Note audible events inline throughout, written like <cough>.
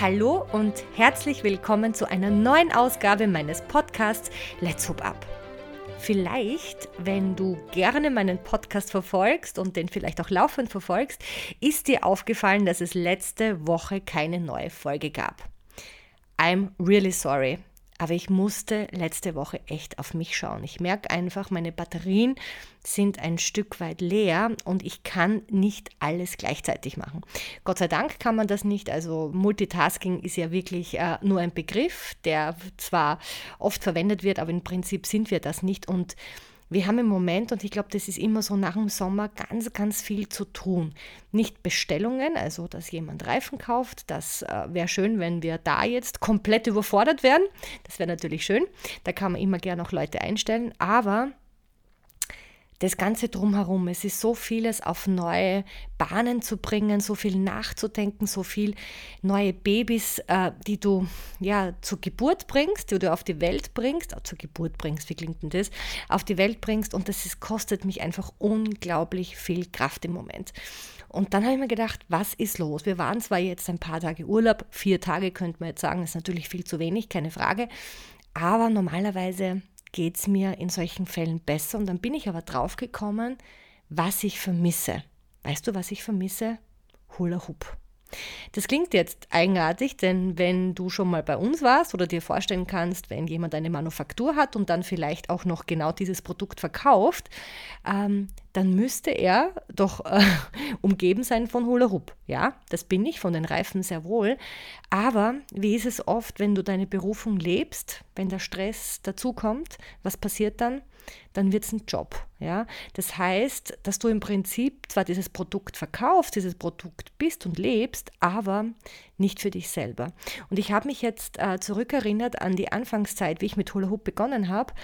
Hallo und herzlich willkommen zu einer neuen Ausgabe meines Podcasts Let's Hoop Up. Vielleicht, wenn du gerne meinen Podcast verfolgst und den vielleicht auch laufend verfolgst, ist dir aufgefallen, dass es letzte Woche keine neue Folge gab. I'm really sorry. Aber ich musste letzte Woche echt auf mich schauen. Ich merke einfach, meine Batterien sind ein Stück weit leer und ich kann nicht alles gleichzeitig machen. Gott sei Dank kann man das nicht. Also Multitasking ist ja wirklich äh, nur ein Begriff, der zwar oft verwendet wird, aber im Prinzip sind wir das nicht. Und wir haben im Moment, und ich glaube, das ist immer so nach dem Sommer, ganz, ganz viel zu tun. Nicht Bestellungen, also dass jemand Reifen kauft, das äh, wäre schön, wenn wir da jetzt komplett überfordert wären. Das wäre natürlich schön. Da kann man immer gerne auch Leute einstellen. Aber das Ganze drumherum. Es ist so vieles auf neue Bahnen zu bringen, so viel nachzudenken, so viel neue Babys, äh, die du ja zur Geburt bringst, die du auf die Welt bringst, oh, zur Geburt bringst, wie klingt denn das? Auf die Welt bringst und das ist, kostet mich einfach unglaublich viel Kraft im Moment. Und dann habe ich mir gedacht, was ist los? Wir waren zwar jetzt ein paar Tage Urlaub, vier Tage könnte man jetzt sagen, ist natürlich viel zu wenig, keine Frage. Aber normalerweise geht es mir in solchen Fällen besser. Und dann bin ich aber draufgekommen, was ich vermisse. Weißt du, was ich vermisse? Hula Hoop. Das klingt jetzt eigenartig, denn wenn du schon mal bei uns warst oder dir vorstellen kannst, wenn jemand eine Manufaktur hat und dann vielleicht auch noch genau dieses Produkt verkauft, ähm, dann müsste er doch äh, <laughs> umgeben sein von Hula Hoop. Ja, das bin ich von den Reifen sehr wohl. Aber wie ist es oft, wenn du deine Berufung lebst, wenn der Stress dazukommt, was passiert dann? Dann wird es ein Job. Ja? Das heißt, dass du im Prinzip zwar dieses Produkt verkaufst, dieses Produkt bist und lebst, aber nicht für dich selber. Und ich habe mich jetzt äh, zurückerinnert an die Anfangszeit, wie ich mit Hula Hoop begonnen habe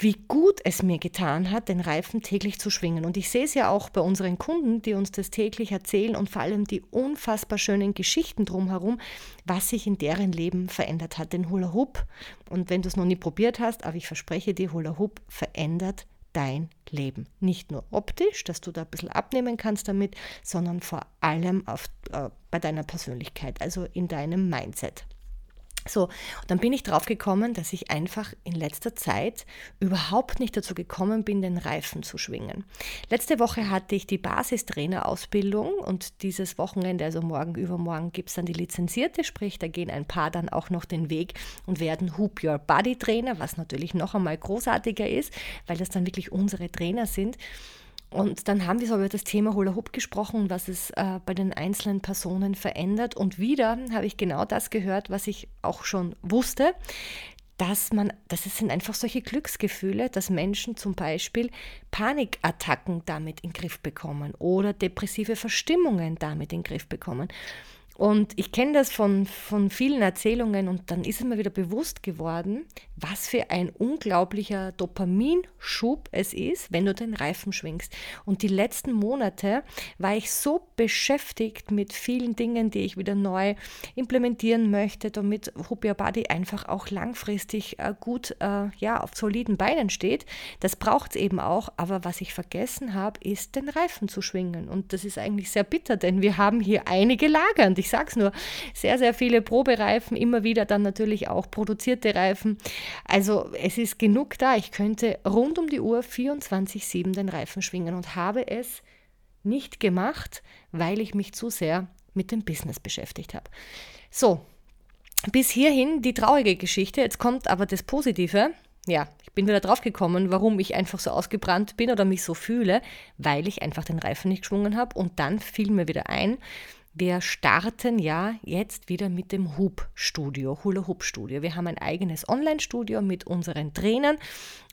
wie gut es mir getan hat, den Reifen täglich zu schwingen. Und ich sehe es ja auch bei unseren Kunden, die uns das täglich erzählen und vor allem die unfassbar schönen Geschichten drumherum, was sich in deren Leben verändert hat. Den Hula Hoop, und wenn du es noch nie probiert hast, aber ich verspreche dir, Hula Hoop verändert dein Leben. Nicht nur optisch, dass du da ein bisschen abnehmen kannst damit, sondern vor allem auf, äh, bei deiner Persönlichkeit, also in deinem Mindset. So, und dann bin ich drauf gekommen, dass ich einfach in letzter Zeit überhaupt nicht dazu gekommen bin, den Reifen zu schwingen. Letzte Woche hatte ich die Basistrainerausbildung und dieses Wochenende, also morgen, übermorgen, gibt es dann die lizenzierte, sprich, da gehen ein paar dann auch noch den Weg und werden Hoop Your Body Trainer, was natürlich noch einmal großartiger ist, weil das dann wirklich unsere Trainer sind. Und dann haben wir so über das Thema Hula Hoop gesprochen, was es äh, bei den einzelnen Personen verändert. Und wieder habe ich genau das gehört, was ich auch schon wusste, dass man, das sind einfach solche Glücksgefühle, dass Menschen zum Beispiel Panikattacken damit in den Griff bekommen oder depressive Verstimmungen damit in den Griff bekommen. Und ich kenne das von, von vielen Erzählungen und dann ist es mir wieder bewusst geworden, was für ein unglaublicher Dopaminschub es ist, wenn du den Reifen schwingst. Und die letzten Monate war ich so beschäftigt mit vielen Dingen, die ich wieder neu implementieren möchte, damit Hoop Body einfach auch langfristig äh, gut äh, ja, auf soliden Beinen steht. Das braucht es eben auch. Aber was ich vergessen habe, ist den Reifen zu schwingen. Und das ist eigentlich sehr bitter, denn wir haben hier einige Lager. Und ich ich sage es nur, sehr, sehr viele Probereifen, immer wieder dann natürlich auch produzierte Reifen. Also es ist genug da. Ich könnte rund um die Uhr 24-7 den Reifen schwingen und habe es nicht gemacht, weil ich mich zu sehr mit dem Business beschäftigt habe. So, bis hierhin die traurige Geschichte. Jetzt kommt aber das Positive. Ja, ich bin wieder drauf gekommen, warum ich einfach so ausgebrannt bin oder mich so fühle, weil ich einfach den Reifen nicht geschwungen habe. Und dann fiel mir wieder ein, wir starten ja jetzt wieder mit dem Hoop Studio, Hula Hoop Studio. Wir haben ein eigenes Online-Studio mit unseren Trainern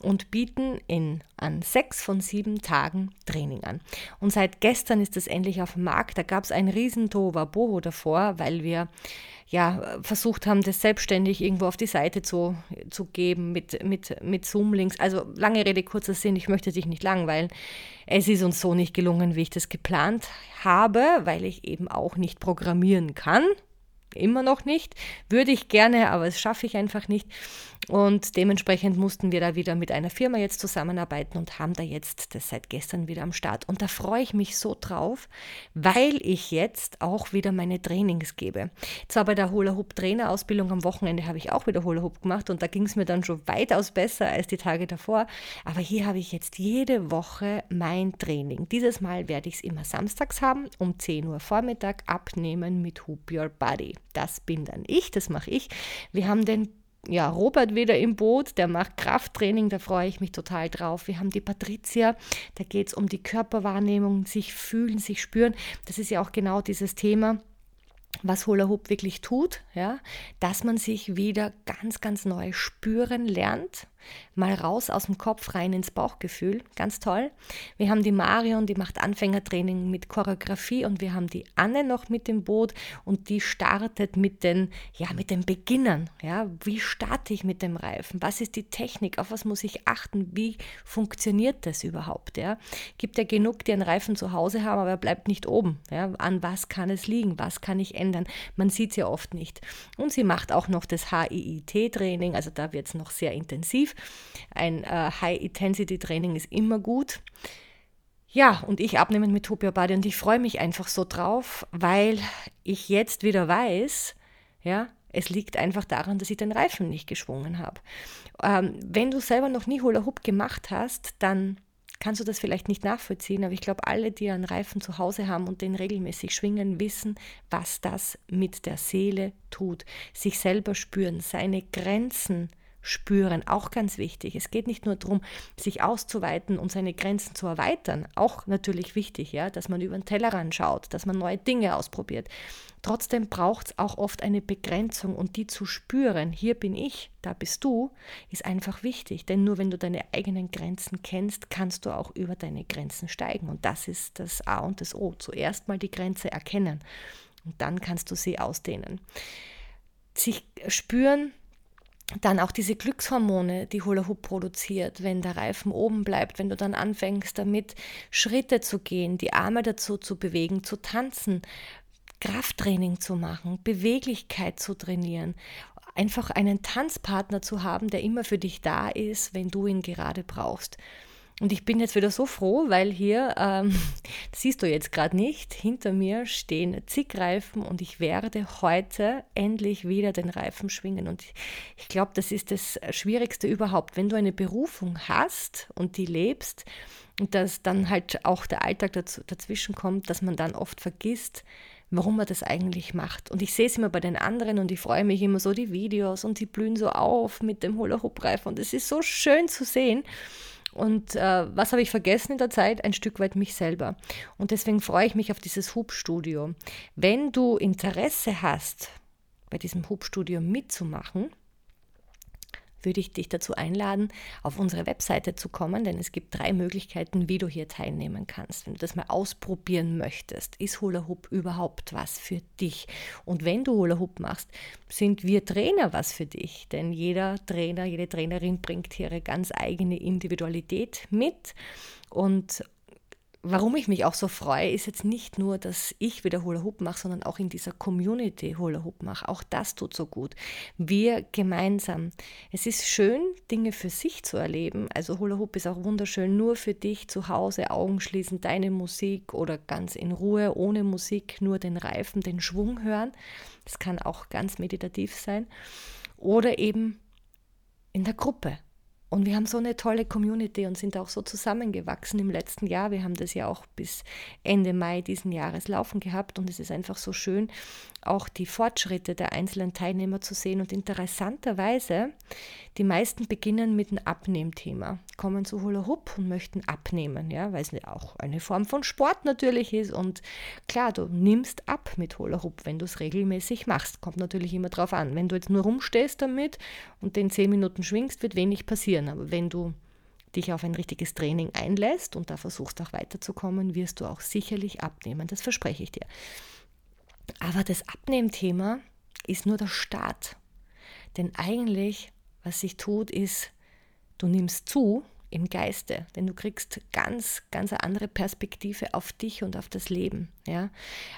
und bieten in, an sechs von sieben Tagen Training an. Und seit gestern ist es endlich auf dem Markt. Da gab es ein riesen Boho davor, weil wir ja, versucht haben, das selbstständig irgendwo auf die Seite zu, zu geben mit, mit, mit Zoom-Links. Also lange Rede, kurzer Sinn, ich möchte dich nicht langweilen. Es ist uns so nicht gelungen, wie ich das geplant habe, weil ich eben auch nicht programmieren kann. Immer noch nicht. Würde ich gerne, aber das schaffe ich einfach nicht. Und dementsprechend mussten wir da wieder mit einer Firma jetzt zusammenarbeiten und haben da jetzt das seit gestern wieder am Start. Und da freue ich mich so drauf, weil ich jetzt auch wieder meine Trainings gebe. Zwar bei der Hula Hoop Trainerausbildung am Wochenende habe ich auch wieder Hula Hoop gemacht und da ging es mir dann schon weitaus besser als die Tage davor. Aber hier habe ich jetzt jede Woche mein Training. Dieses Mal werde ich es immer samstags haben, um 10 Uhr Vormittag abnehmen mit Hoop Your Body. Das bin dann ich, das mache ich. Wir haben den ja, Robert wieder im Boot, der macht Krafttraining, da freue ich mich total drauf. Wir haben die Patricia, da geht es um die Körperwahrnehmung, sich fühlen, sich spüren. Das ist ja auch genau dieses Thema was Hula Hoop wirklich tut, ja, dass man sich wieder ganz, ganz neu spüren lernt, mal raus aus dem Kopf, rein ins Bauchgefühl. Ganz toll. Wir haben die Marion, die macht Anfängertraining mit Choreografie und wir haben die Anne noch mit dem Boot und die startet mit den, ja, mit den Beginnern. Ja, wie starte ich mit dem Reifen? Was ist die Technik? Auf was muss ich achten? Wie funktioniert das überhaupt? Ja, gibt ja genug, die einen Reifen zu Hause haben, aber er bleibt nicht oben. Ja, an was kann es liegen? Was kann ich ändern? Man sieht es ja oft nicht. Und sie macht auch noch das HIIT-Training, also da wird es noch sehr intensiv. Ein äh, High-Intensity-Training ist immer gut. Ja, und ich abnehmen mit Topia Body und ich freue mich einfach so drauf, weil ich jetzt wieder weiß, ja, es liegt einfach daran, dass ich den Reifen nicht geschwungen habe. Ähm, wenn du selber noch nie Hula Hoop gemacht hast, dann kannst du das vielleicht nicht nachvollziehen, aber ich glaube, alle, die einen Reifen zu Hause haben und den regelmäßig schwingen, wissen, was das mit der Seele tut. Sich selber spüren, seine Grenzen spüren, auch ganz wichtig. Es geht nicht nur darum, sich auszuweiten und seine Grenzen zu erweitern, auch natürlich wichtig, ja, dass man über den Tellerrand schaut, dass man neue Dinge ausprobiert. Trotzdem braucht es auch oft eine Begrenzung und die zu spüren, hier bin ich, da bist du, ist einfach wichtig. Denn nur wenn du deine eigenen Grenzen kennst, kannst du auch über deine Grenzen steigen. Und das ist das A und das O. Zuerst mal die Grenze erkennen und dann kannst du sie ausdehnen. Sich spüren, dann auch diese Glückshormone, die Hula Hoop produziert, wenn der Reifen oben bleibt, wenn du dann anfängst damit Schritte zu gehen, die Arme dazu zu bewegen, zu tanzen, Krafttraining zu machen, Beweglichkeit zu trainieren, einfach einen Tanzpartner zu haben, der immer für dich da ist, wenn du ihn gerade brauchst. Und ich bin jetzt wieder so froh, weil hier, ähm, <laughs> siehst du jetzt gerade nicht, hinter mir stehen zig Reifen und ich werde heute endlich wieder den Reifen schwingen. Und ich glaube, das ist das Schwierigste überhaupt. Wenn du eine Berufung hast und die lebst und dass dann halt auch der Alltag dazu, dazwischen kommt, dass man dann oft vergisst, warum man das eigentlich macht. Und ich sehe es immer bei den anderen und ich freue mich immer so die Videos und die blühen so auf mit dem Hula-Hoop-Reifen und es ist so schön zu sehen. Und äh, was habe ich vergessen in der Zeit? Ein Stück weit mich selber. Und deswegen freue ich mich auf dieses Hubstudio. Wenn du Interesse hast, bei diesem Hubstudio mitzumachen, würde ich dich dazu einladen, auf unsere Webseite zu kommen, denn es gibt drei Möglichkeiten, wie du hier teilnehmen kannst. Wenn du das mal ausprobieren möchtest, ist Hula Hoop überhaupt was für dich? Und wenn du Hula Hoop machst, sind wir Trainer was für dich, denn jeder Trainer, jede Trainerin bringt ihre ganz eigene Individualität mit und warum ich mich auch so freue, ist jetzt nicht nur, dass ich wieder Hula Hoop mache, sondern auch in dieser Community Hula Hoop mache. Auch das tut so gut. Wir gemeinsam. Es ist schön, Dinge für sich zu erleben. Also Hula Hoop ist auch wunderschön, nur für dich zu Hause, Augen schließen, deine Musik oder ganz in Ruhe, ohne Musik, nur den Reifen, den Schwung hören. Das kann auch ganz meditativ sein. Oder eben in der Gruppe. Und wir haben so eine tolle Community und sind auch so zusammengewachsen im letzten Jahr. Wir haben das ja auch bis Ende Mai diesen Jahres laufen gehabt und es ist einfach so schön, auch die Fortschritte der einzelnen Teilnehmer zu sehen. Und interessanterweise, die meisten beginnen mit einem Abnehmthema, kommen zu Hula Hoop und möchten abnehmen, ja, weil es auch eine Form von Sport natürlich ist. Und klar, du nimmst ab mit Hula Hoop, wenn du es regelmäßig machst. Kommt natürlich immer drauf an. Wenn du jetzt nur rumstehst damit und den zehn Minuten schwingst, wird wenig passieren. Aber wenn du dich auf ein richtiges Training einlässt und da versuchst auch weiterzukommen, wirst du auch sicherlich abnehmen. Das verspreche ich dir. Aber das Abnehmthema ist nur der Start. Denn eigentlich, was sich tut, ist, du nimmst zu im Geiste, denn du kriegst ganz, ganz eine andere Perspektive auf dich und auf das Leben. Ja?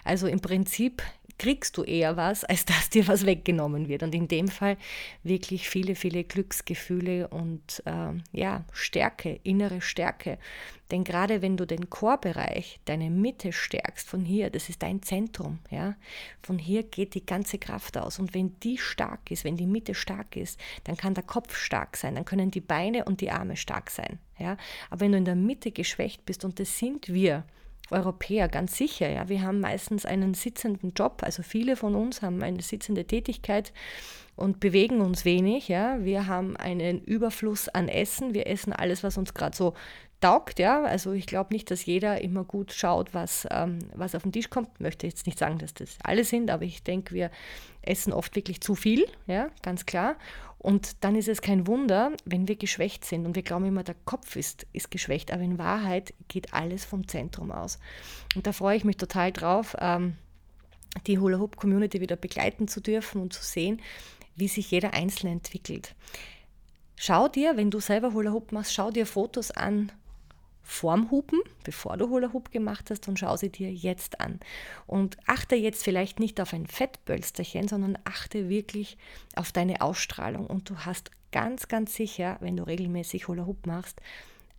Also im Prinzip kriegst du eher was, als dass dir was weggenommen wird. Und in dem Fall wirklich viele, viele Glücksgefühle und äh, ja, Stärke, innere Stärke. Denn gerade wenn du den Chorbereich, deine Mitte stärkst, von hier, das ist dein Zentrum, ja, von hier geht die ganze Kraft aus. Und wenn die stark ist, wenn die Mitte stark ist, dann kann der Kopf stark sein, dann können die Beine und die Arme stark sein, ja. Aber wenn du in der Mitte geschwächt bist, und das sind wir, Europäer, ganz sicher. Ja. Wir haben meistens einen sitzenden Job, also viele von uns haben eine sitzende Tätigkeit und bewegen uns wenig. Ja. Wir haben einen Überfluss an Essen. Wir essen alles, was uns gerade so taugt. Ja. Also ich glaube nicht, dass jeder immer gut schaut, was, ähm, was auf den Tisch kommt. Ich möchte jetzt nicht sagen, dass das alle sind, aber ich denke, wir essen oft wirklich zu viel, ja, ganz klar. Und dann ist es kein Wunder, wenn wir geschwächt sind und wir glauben immer, der Kopf ist, ist geschwächt, aber in Wahrheit geht alles vom Zentrum aus. Und da freue ich mich total drauf, ähm, die Hula Hoop Community wieder begleiten zu dürfen und zu sehen, wie sich jeder Einzelne entwickelt. Schau dir, wenn du selber Hula Hoop machst, schau dir Fotos an vorm Hupen, bevor du Hula Hoop gemacht hast und schau sie dir jetzt an. Und achte jetzt vielleicht nicht auf ein Fettbölsterchen, sondern achte wirklich auf deine Ausstrahlung. Und du hast ganz, ganz sicher, wenn du regelmäßig Hula Hoop machst,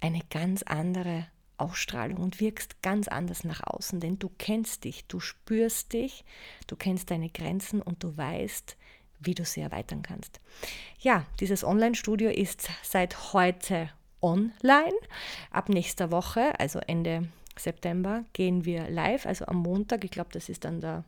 eine ganz andere Ausstrahlung und wirkst ganz anders nach außen, denn du kennst dich, du spürst dich, du kennst deine Grenzen und du weißt, wie du sie erweitern kannst. Ja, dieses Online-Studio ist seit heute online. Ab nächster Woche, also Ende September, gehen wir live, also am Montag, ich glaube, das ist dann der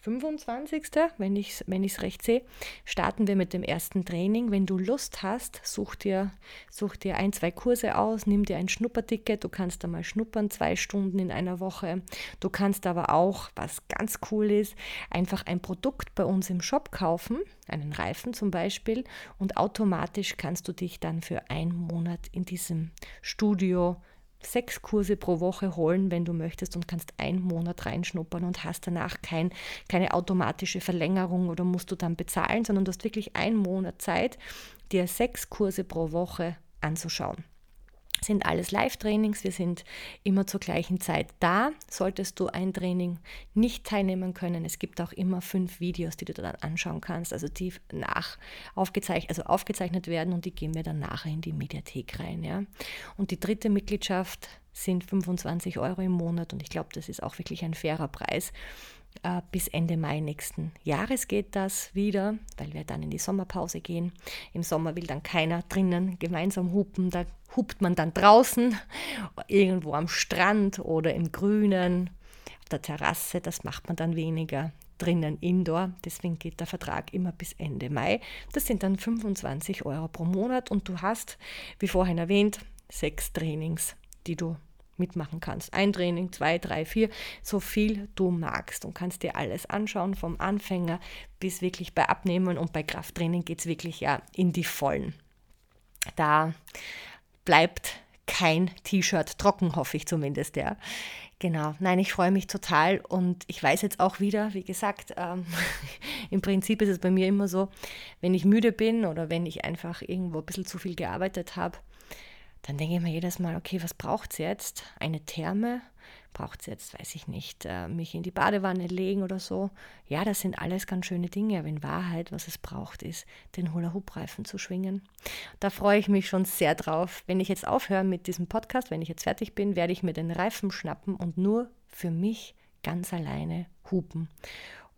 25., wenn ich es wenn recht sehe, starten wir mit dem ersten Training. Wenn du Lust hast, such dir, such dir ein, zwei Kurse aus, nimm dir ein Schnupperticket, du kannst da mal schnuppern, zwei Stunden in einer Woche. Du kannst aber auch, was ganz cool ist, einfach ein Produkt bei uns im Shop kaufen, einen Reifen zum Beispiel, und automatisch kannst du dich dann für einen Monat in diesem Studio sechs Kurse pro Woche holen, wenn du möchtest, und kannst einen Monat reinschnuppern und hast danach kein, keine automatische Verlängerung oder musst du dann bezahlen, sondern du hast wirklich einen Monat Zeit, dir sechs Kurse pro Woche anzuschauen sind alles Live-Trainings. Wir sind immer zur gleichen Zeit da. Solltest du ein Training nicht teilnehmen können, es gibt auch immer fünf Videos, die du dann anschauen kannst, also die nach aufgezeichnet, also aufgezeichnet werden und die gehen wir dann nachher in die Mediathek rein. Ja. Und die dritte Mitgliedschaft sind 25 Euro im Monat und ich glaube, das ist auch wirklich ein fairer Preis. Äh, bis Ende Mai nächsten Jahres geht das wieder, weil wir dann in die Sommerpause gehen. Im Sommer will dann keiner drinnen gemeinsam hupen, da hupt man dann draußen, <laughs> irgendwo am Strand oder im Grünen, auf der Terrasse, das macht man dann weniger drinnen indoor. Deswegen geht der Vertrag immer bis Ende Mai. Das sind dann 25 Euro pro Monat und du hast, wie vorhin erwähnt, sechs Trainings, die du mitmachen kannst. Ein Training, zwei, drei, vier, so viel du magst und kannst dir alles anschauen, vom Anfänger bis wirklich bei Abnehmen und bei Krafttraining geht es wirklich ja in die Vollen. Da bleibt kein T-Shirt trocken, hoffe ich zumindest, ja. Genau, nein, ich freue mich total und ich weiß jetzt auch wieder, wie gesagt, ähm, <laughs> im Prinzip ist es bei mir immer so, wenn ich müde bin oder wenn ich einfach irgendwo ein bisschen zu viel gearbeitet habe, dann denke ich mir jedes Mal, okay, was braucht es jetzt? Eine Therme? Braucht es jetzt, weiß ich nicht, äh, mich in die Badewanne legen oder so? Ja, das sind alles ganz schöne Dinge, aber in Wahrheit, was es braucht, ist, den Hula-Hoop-Reifen zu schwingen. Da freue ich mich schon sehr drauf. Wenn ich jetzt aufhöre mit diesem Podcast, wenn ich jetzt fertig bin, werde ich mir den Reifen schnappen und nur für mich ganz alleine hupen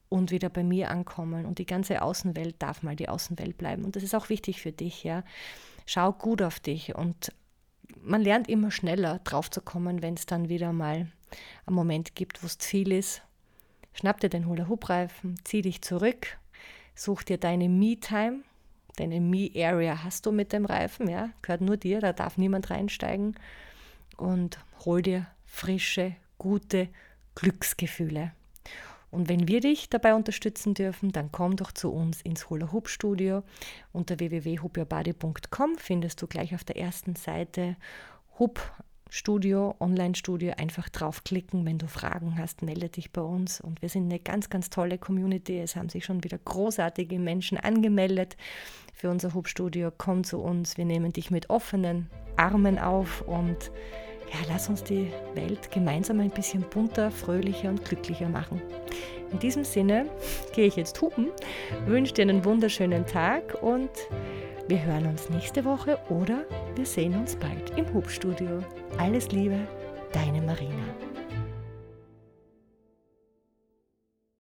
und wieder bei mir ankommen. Und die ganze Außenwelt darf mal die Außenwelt bleiben. Und das ist auch wichtig für dich, ja. Schau gut auf dich und man lernt immer schneller drauf zu kommen, wenn es dann wieder mal einen Moment gibt, wo es viel ist. Schnapp dir den Hula-Hoop-Reifen, zieh dich zurück, such dir deine Me-Time, deine Me-Area hast du mit dem Reifen, ja, gehört nur dir, da darf niemand reinsteigen und hol dir frische, gute Glücksgefühle. Und wenn wir dich dabei unterstützen dürfen, dann komm doch zu uns ins Hula Hoop Studio. Unter www.hoopyourbody.com findest du gleich auf der ersten Seite Hoop Studio, Online-Studio, einfach draufklicken. Wenn du Fragen hast, melde dich bei uns. Und wir sind eine ganz, ganz tolle Community. Es haben sich schon wieder großartige Menschen angemeldet für unser Hubstudio. Komm zu uns, wir nehmen dich mit offenen Armen auf und ja, lass uns die Welt gemeinsam ein bisschen bunter, fröhlicher und glücklicher machen. In diesem Sinne gehe ich jetzt hupen, wünsche dir einen wunderschönen Tag und wir hören uns nächste Woche oder wir sehen uns bald im Hubstudio. Alles Liebe, deine Marina.